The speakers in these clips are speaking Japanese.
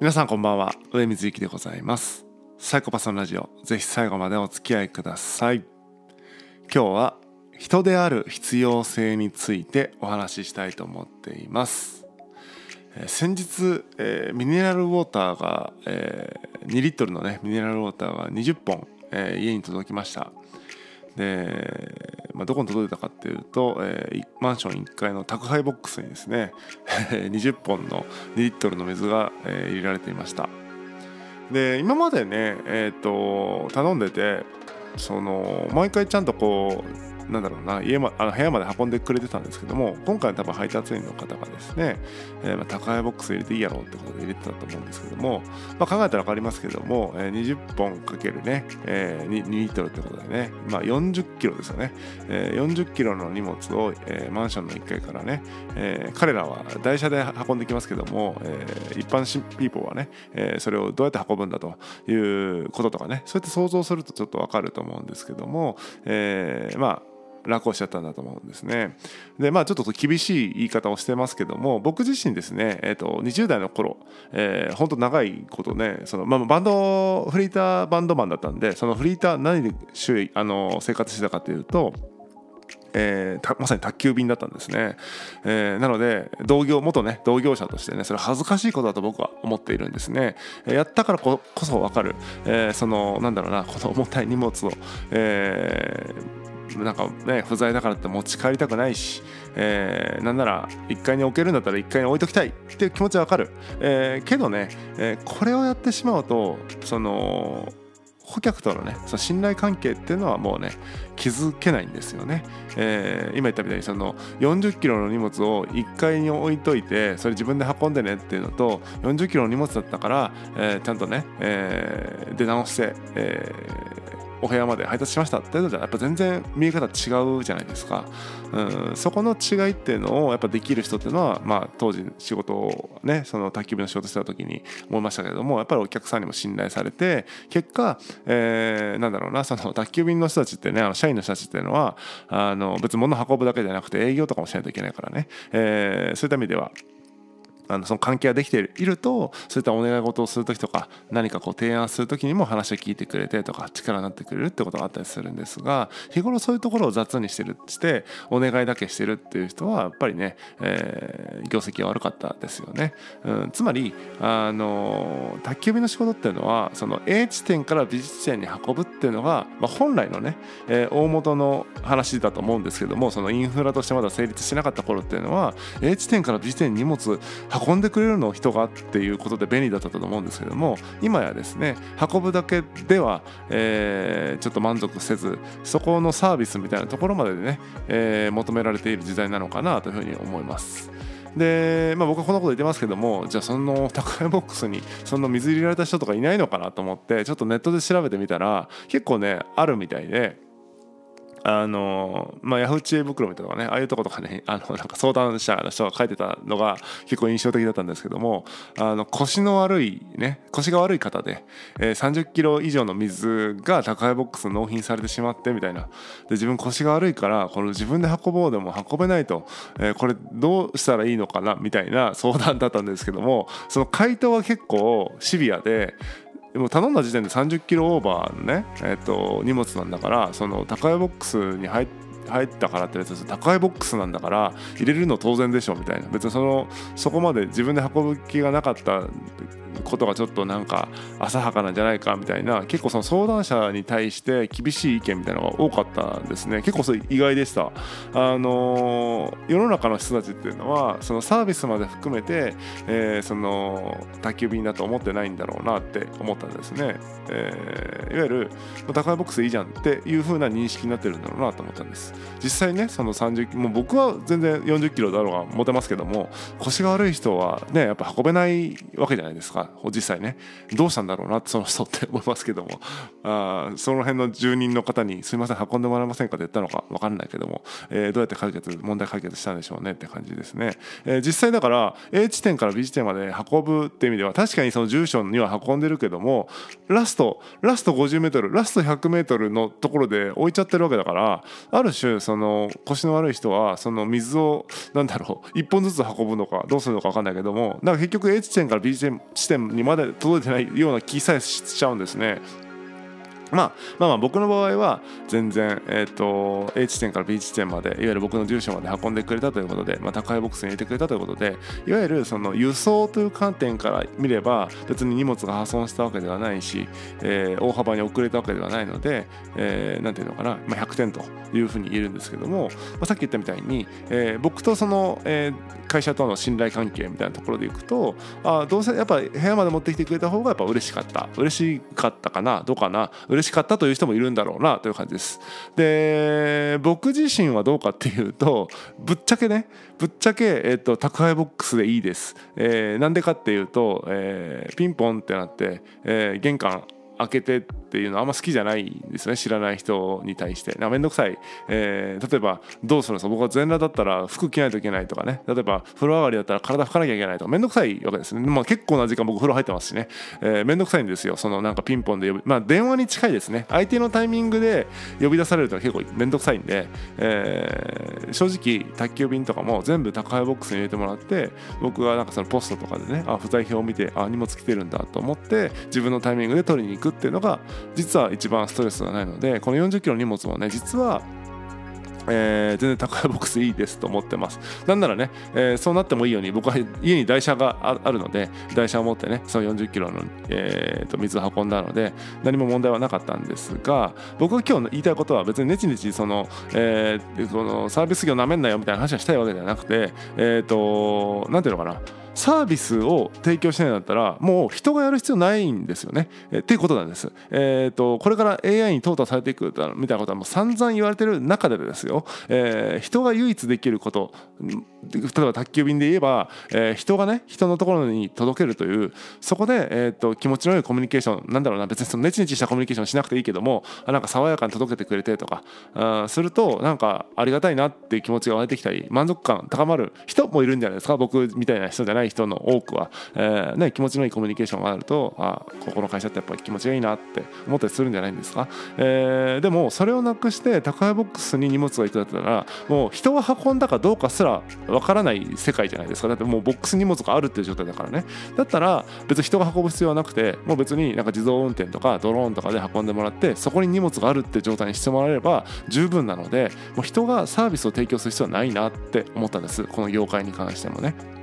皆さんこんばんは。上水幸でございます。サイコパスのラジオ。ぜひ最後までお付き合いください。今日は人である必要性についてお話ししたいと思っています。先日、えー、ミネラルウォーターが、えー、2リットルのねミネラルウォーターが20本、えー、家に届きました。で、まあ、どこに届いたかっていうと、えー、マンション1階の宅配ボックスにですね 20本の2リットルの水が、えー、入れられていました。で今までねえっ、ー、と頼んでてその毎回ちゃんとこうなんだろうな家、ま、あの部屋まで運んでくれてたんですけども今回多分配達員の方がですね、えー、まあ、宅配ボックス入れていいやろうってことで入れてたと思うんですけども、まあ、考えたら分かりますけども、えー、20本かけるね、えー、2, 2リットルってことでね、まあ、40キロですよね、えー、40キロの荷物を、えー、マンションの1階からね、えー、彼らは台車で運んできますけども、えー、一般ピーポーはね、えー、それをどうやって運ぶんだということとかねそうやって想像するとちょっと分かると思うんですけども、えー、まあ楽をしちゃったんだと思うんですね。でまあちょっと厳しい言い方をしてますけども僕自身ですね、えーと、20代の頃、えー、本当長いことねその、まあ、バンドフリーターバンドマンだったんでそのフリーター何で周あの生活してたかというとえー、まさに宅急便だったんですね、えー、なので同業元ね同業者としてねそれ恥ずかしいことだと僕は思っているんですね、えー、やったからこそ分かる、え、そのなんだろうなこの重たい荷物を、えーなんかね不在だからって持ち帰りたくないし、えー、なんなら1階に置けるんだったら1階に置いときたいっていう気持ちはわかる、えー、けどね、えー、これをやってしまうとその顧客とのねその信頼関係っていうのはもうね築けないんですよね、えー、今言ったみたいにその40キロの荷物を1階に置いといてそれ自分で運んでねっていうのと40キロの荷物だったから、えー、ちゃんとね、えー、出直して、えーお部屋まで配達しましたってのじゃやっぱ全然見え方違うじゃないですか、うん、そこの違いっていうのをやっぱできる人っていうのは、まあ、当時仕事をねその宅急便の仕事してた時に思いましたけれどもやっぱりお客さんにも信頼されて結果、え、なんだろうなその宅急便の人たちってねあの社員の人たちっていうのはあの別物運ぶだけじゃなくて営業とかもしないといけないからね、え、そういった意味ではあのその関係ができているとそういったお願い事をする時とか何かこう提案する時にも話を聞いてくれてとか力になってくれるってことがあったりするんですが日頃そういうところを雑にしてるしてお願いだけしてるっていう人はやっぱりね、えー、業績が悪かったですよね。うん、つまりあの宅急便の仕事っていうのはその A 地点から B 地点に運ぶっていうのが、まあ、本来のね、えー、大元の話だと思うんですけどもそのインフラとしてまだ成立しなかった頃っていうのは A 地点から B 地点に荷物運運んでくれるの人がっていうことで便利だったと思うんですけども今やですね運ぶだけでは、えー、ちょっと満足せずそこのサービスみたいなところまでね、えー、求められている時代なのかなというふうに思います。で、まあ、僕はこんなこと言ってますけどもじゃあその宅配ボックスにその水入れられた人とかいないのかなと思ってちょっとネットで調べてみたら結構ねあるみたいで。あのまあ、ヤフー知恵袋みたいなねああいうとことかね あのなんか相談者の人が書いてたのが結構印象的だったんですけどもあの腰の悪いね腰が悪い方で、えー、30キロ以上の水が宅配ボックス納品されてしまってみたいな。で自分腰が悪いからこの自分で運ぼうでも運べないと、えー、これどうしたらいいのかなみたいな相談だったんですけどもその回答は結構シビアででも頼んだ時点で30キロオーバーのね、えーと、荷物なんだからその宅配ボックスに入ったからって別に宅配ボックスなんだから入れるの当然でしょみたいな。別にそのそこまで自分で運ぶ気がなかったことがちょっとなんか浅はかなんじゃないかみたいな結構その相談者に対して厳しい意見みたいなのが多かったんですね。結構それ意外でした。あの世の中の人たちっていうのはそのサービスまで含めて、えー、その宅急便だと思ってないんだろうなって思ったんですね、えー、いわゆる宅配ボックスいいじゃんっていう風な認識になってるんだろうなと思ったんです。実際ねその30もう僕は全然40キロだろうが持てますけども腰が悪い人はねやっぱ運べないわけじゃないですか。実際ねどうしたんだろうなその人って思いますけどもあその辺の住人の方に「すいません運んでもらえませんか?」って言ったのか分かんないけども、えー、どうやって解決問題解決したんでしょうねって感じですね、えー、実際だから A 地点から B 地点まで運ぶって意味では確かにその住所には運んでるけどもラストラスト 50m ラスト 100m のところで置いちゃってるわけだからある種その腰の悪い人はその水をなんだろう1本ずつ運ぶのかどうするのか分かんないけどもだから結局 A 地点から B 地点点にまで届いてないような気さえしちゃうんですね。まあ、まあまあ僕の場合は全然、えーと、A 地点から B 地点までいわゆる僕の住所まで運んでくれたということで、まあ、宅配ボックスに入れてくれたということでいわゆるその輸送という観点から見れば別に荷物が破損したわけではないし、えー、大幅に遅れたわけではないので、えー、ていうのかな、まあ、100点というふうに言えるんですけども、まあ、さっき言ったみたいに、えー、僕とその、えー、会社との信頼関係みたいなところでいくとあどうせやっぱ部屋まで持ってきてくれた方がやっぱ嬉しかった。嬉しかったかなどうかな。嬉嬉しかったという人もいるんだろうなという感じですで僕自身はどうかっていうとぶっちゃけねぶっちゃけ、えっと、宅配ボックスでいいです。えー、なんでかっていうと、えー、ピンポンってなって、えー、玄関開けてっていうのはあんま好きじゃないですね。知らない人に対して。面倒くさい、えー、例えばどうするんですか？僕は全裸だったら服着ないといけないとかね。例えば風呂上がりだったら体拭かなきゃいけないとか。面倒くさいわけですね、まあ、結構な時間僕風呂入ってますしね、えー、面倒くさいんですよ。そのなんかピンポンで呼びまあ電話に近いですね。相手のタイミングで呼び出されると結構面倒くさいんで、えー、正直宅急便とかも全部宅配ボックスに入れてもらって僕がなんかそのポストとかでねあ不在票を見てあ荷物来てるんだと思って自分のタイミングで取りに行くっていうのが実は一番ストレスがないのでこの40キロの荷物もね実はえー、全然宅配ボックスいいですと思ってます。なんならね、えー、そうなってもいいように僕は家に台車があるので台車を持ってねその40キロの、えー、と水を運んだので何も問題はなかったんですが僕が今日言いたいことは別にネチネチその,、えー、このサービス業なめんなよみたいな話はしたいわけではなくてえっ、ー、と何ていうのかなサービスを提供しないんだったらもう人がやる必要ないんですよね。えっていうことなんです。えーと、これから AI に淘汰されていくみたいなことはもう散々言われてる中でですよ、えー、人が唯一できること例えば宅急便で言えば、えー、人がね人のところに届けるというそこで、えーと、気持ちの良いコミュニケーションなんだろうな別にそのネチネチしたコミュニケーションしなくていいけどもあなんか爽やかに届けてくれてとかあするとなんかありがたいなっていう気持ちが湧いてきたり満足感高まる人もいるんじゃないですか僕みたいな人じゃない人の多くは、えーね、気持ちのいいコミュニケーションがあるとあここの会社ってやっぱり気持ちがいいなって思ったりするんじゃないんですか、えー、でもそれをなくして宅配ボックスに荷物が行くだったらもう人が運んだかどうかすらわからない世界じゃないですか。だってもうボックス荷物があるっていう状態だからね。だったら別に人が運ぶ必要はなくてもう別になんか自動運転とかドローンとかで運んでもらってそこに荷物があるって状態にしてもらえれば十分なのでもう人がサービスを提供する必要はないなって思ったんです。この業界に関してもね。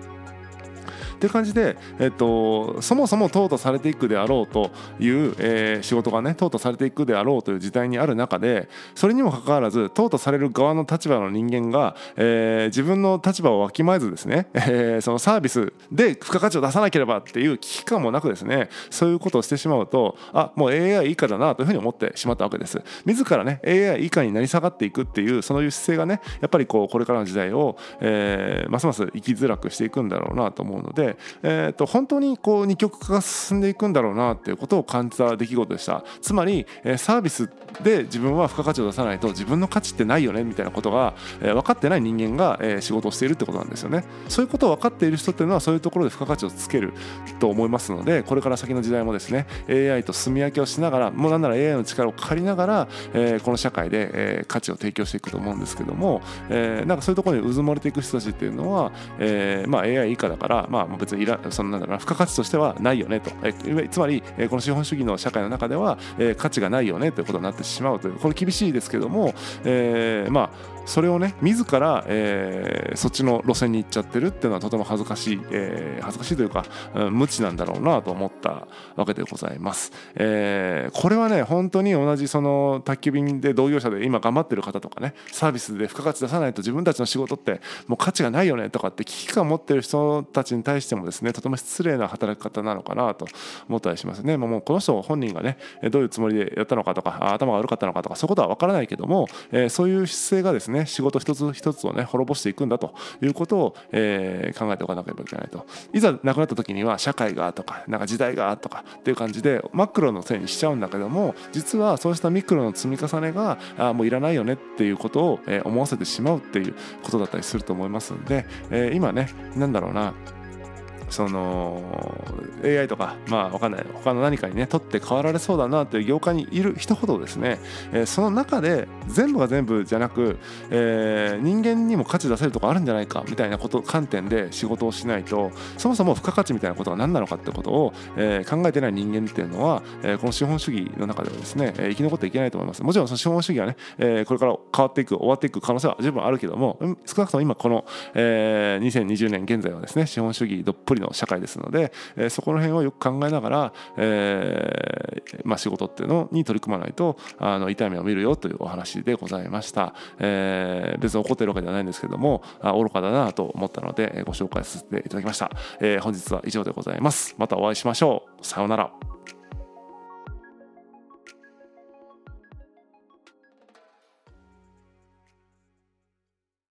っていう感じで、えっと、そもそも淘汰されていくであろうという、えー、仕事がね淘汰されていくであろうという時代にある中でそれにもかかわらず淘汰される側の立場の人間が、えー、自分の立場をわきまえずですね、えー、そのサービスで付加価値を出さなければっていう危機感もなくですねそういうことをしてしまうとあもう AI 以下だなというふうに思ってしまったわけです。自らね AI 以下になり下がっていくっていうそういう姿勢がねやっぱりこうこれからの時代を、えー、ますます生きづらくしていくんだろうなと思うのでえーと、本当にこう二極化が進んでいくんだろうなっていうことを感じた出来事でした。つまり、え、サービスで自分は付加価値を出さないと自分の価値ってないよねみたいなことが、え、分かってない人間が、え、仕事をしているってことなんですよね。そういうことを分かっている人っていうのはそういうところで付加価値をつけると思いますのでこれから先の時代もですね AI と住み分けをしながらもうなんなら AI の力を借りながら、え、この社会で、え、価値を提供していくと思うんですけども、え、なんかそういうところにうずもれていく人たちっていうのは、えまあ、AI 以下だから、まあ、別にいらそのなんだろうな付加価値としてはないよねと、えつまり、えこの資本主義の社会の中では、え価値がないよねということになってしまうというこれ厳しいですけども、えー、まあそれをね自ら、えー、そっちの路線に行っちゃってるっていうのはとても恥ずかしい、えー、恥ずかしいというか、うん、無知なんだろうなと思ったわけでございます、えー、これはね本当に同じその宅急便で同業者で今頑張ってる方とかねサービスで付加価値出さないと自分たちの仕事ってもう価値がないよねとかって危機感を持ってる人たちに対してもですねとても失礼な働き方なのかなと思ったりしますね。まもうこの人本人がねどういうつもりでやったのかとか頭が悪かったのかとかそういうことは分からないけども、えー、そういう姿勢がですねね仕事一つ一つをね滅ぼしていくんだということを、えー、考えておかなければいけないと。いざ亡くなった時には社会がとかなんか時代がとかっていう感じでマクロのせいにしちゃうんだけども実はそうしたミクロの積み重ねがあもういらないよねっていうことを、えー、思わせてしまうっていうことだったりすると思いますんで、えー、今ね何だろうなその AI とかまあ分かんない他の何かにね取って代わられそうだなという業界にいる人ほどですね、え、その中で全部が全部じゃなく、えー、人間にも価値出せるとこあるんじゃないかみたいなこと観点で仕事をしないとそもそも付加価値みたいなことが何なのかってことを、えー、考えてない人間っていうのは、え、この資本主義の中ではですね、え、生き残っていけないと思います。もちろんその資本主義はね、え、これから変わっていく終わっていく可能性は十分あるけども少なくとも今この、えー、2020年現在はですね資本主義どっぷりの社会ですので、えー、そこの辺をよく考えながら、えーまあ、仕事っていうのに取り組まないとあの痛みを見るよというお話でございました、えー、別に怒ってるわけではないんですけどもあ愚かだなと思ったのでご紹介させていただきました、えー、本日は以上でございます。またお会いしましょう。さようなら。